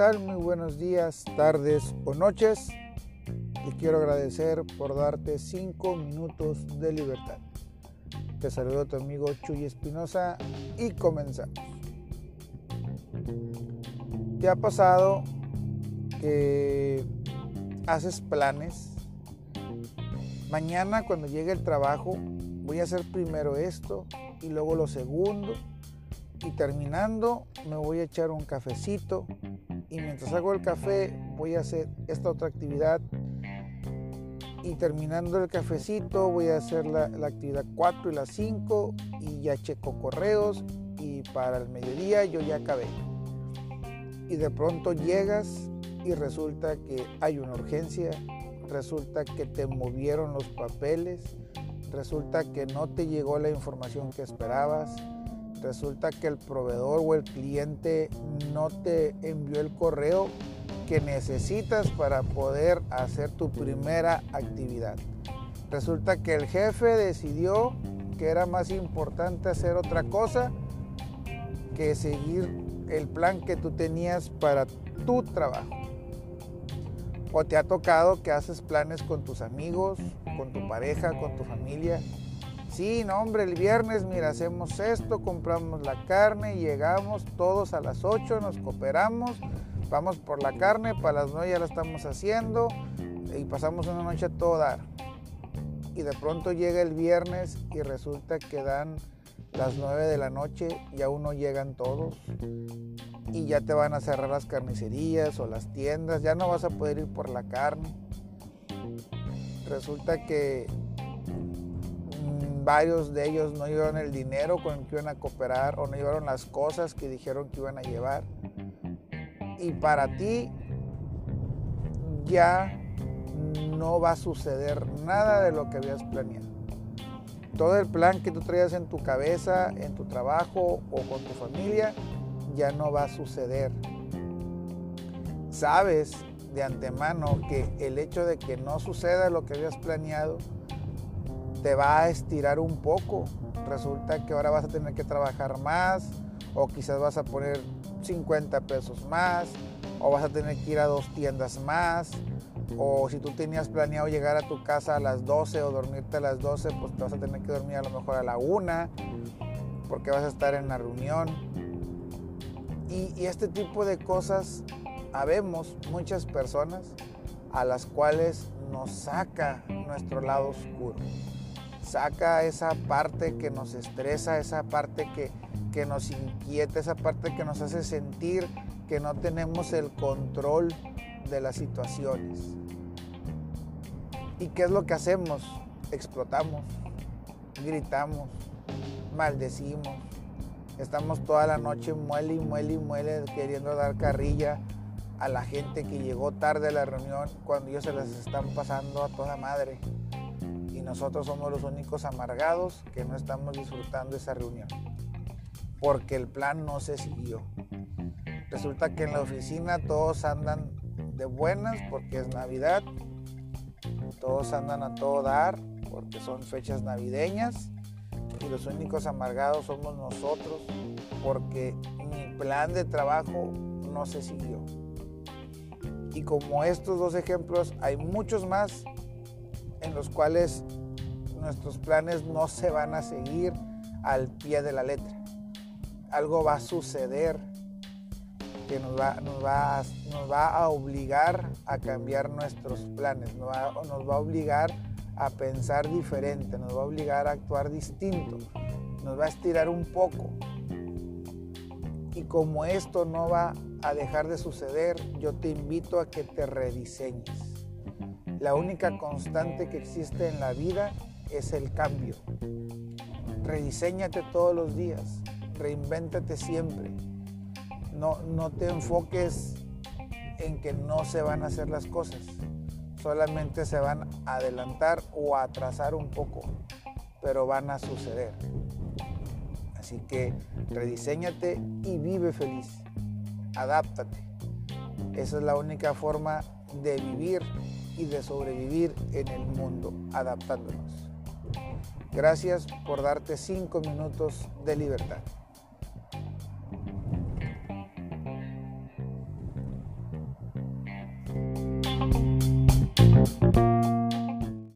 tal? Muy buenos días, tardes o noches. Te quiero agradecer por darte 5 minutos de libertad. Te saludo tu amigo Chuy Espinosa y comenzamos. ¿Te ha pasado que haces planes? Mañana cuando llegue el trabajo voy a hacer primero esto y luego lo segundo y terminando me voy a echar un cafecito y mientras hago el café voy a hacer esta otra actividad y terminando el cafecito voy a hacer la, actividad 4 y la 5 y ya checo correos y para el mediodía yo ya acabé. Y de pronto llegas y resulta que hay una urgencia, resulta que te movieron los papeles, resulta que no te llegó la información que esperabas, resulta que el proveedor o el cliente no te envió el correo que necesitas para poder hacer tu primera actividad. Resulta que el jefe decidió que era más importante hacer otra cosa que seguir el plan que tú tenías para tu trabajo. O te ha tocado que haces planes con tus amigos, con tu pareja, con tu familia Sí, no, hombre, el viernes, mira, hacemos esto, compramos la carne, llegamos todos a las 8, nos cooperamos, vamos por la carne, para las 9 ya la estamos haciendo y pasamos una noche a. Y de pronto llega el viernes y resulta que dan las 9 de la noche y aún no llegan todos y ya te van a cerrar las carnicerías o las tiendas, ya no vas a poder ir por la carne. Resulta que varios de ellos no llevaron el dinero con el que iban a cooperar o no llevaron las cosas que dijeron que iban a llevar. Y para ti ya no va a suceder nada de lo que habías planeado. Todo el plan que tú traías en tu cabeza, en tu trabajo o con tu familia, ya no va a suceder. Sabes de antemano que el hecho de que no suceda lo que habías planeado te va a estirar un poco. Resulta que ahora vas a tener que trabajar más o quizás vas a poner 50 pesos más o vas a tener que ir a dos tiendas más o si tú tenías planeado llegar a tu casa a las 12 o dormirte a las 12, pues te vas a tener que dormir a lo mejor a la 1 porque vas a estar en la reunión. Y, y este tipo de cosas habemos muchas personas a las cuales nos saca nuestro lado oscuro saca esa parte que nos estresa, esa parte que, que nos inquieta, esa parte que nos hace sentir que no tenemos el control de las situaciones. ¿Y qué es lo que hacemos? Explotamos, gritamos, maldecimos. Estamos toda la noche muele y muele y muele queriendo dar carrilla a la gente que llegó tarde a la reunión cuando ellos se les están pasando a toda madre nosotros somos los únicos amargados que no estamos disfrutando esa reunión, porque el plan no se siguió. Resulta que en la oficina todos andan de buenas porque es Navidad, todos andan a todo dar porque son fechas navideñas y los únicos amargados somos nosotros porque mi plan de trabajo no se siguió. Y como estos dos ejemplos, hay muchos más en los cuales nuestros planes no se van a seguir al pie de la letra. Algo va a suceder que nos va, a obligar a cambiar nuestros planes, nos va, nos va a obligar a pensar diferente, nos va a obligar a actuar distinto, nos va a estirar un poco. Y como esto no va a dejar de suceder, yo te invito a que te rediseñes. La única constante que existe en la vida es el cambio. Rediseñate todos los días, reinvéntate siempre. No, no te enfoques en que no se van a hacer las cosas, solamente se van a adelantar o a atrasar un poco, pero van a suceder. Así que rediseñate y vive feliz, adáptate. Esa es la única forma de vivir y de sobrevivir en el mundo, adaptándonos. Gracias por darte cinco minutos de libertad.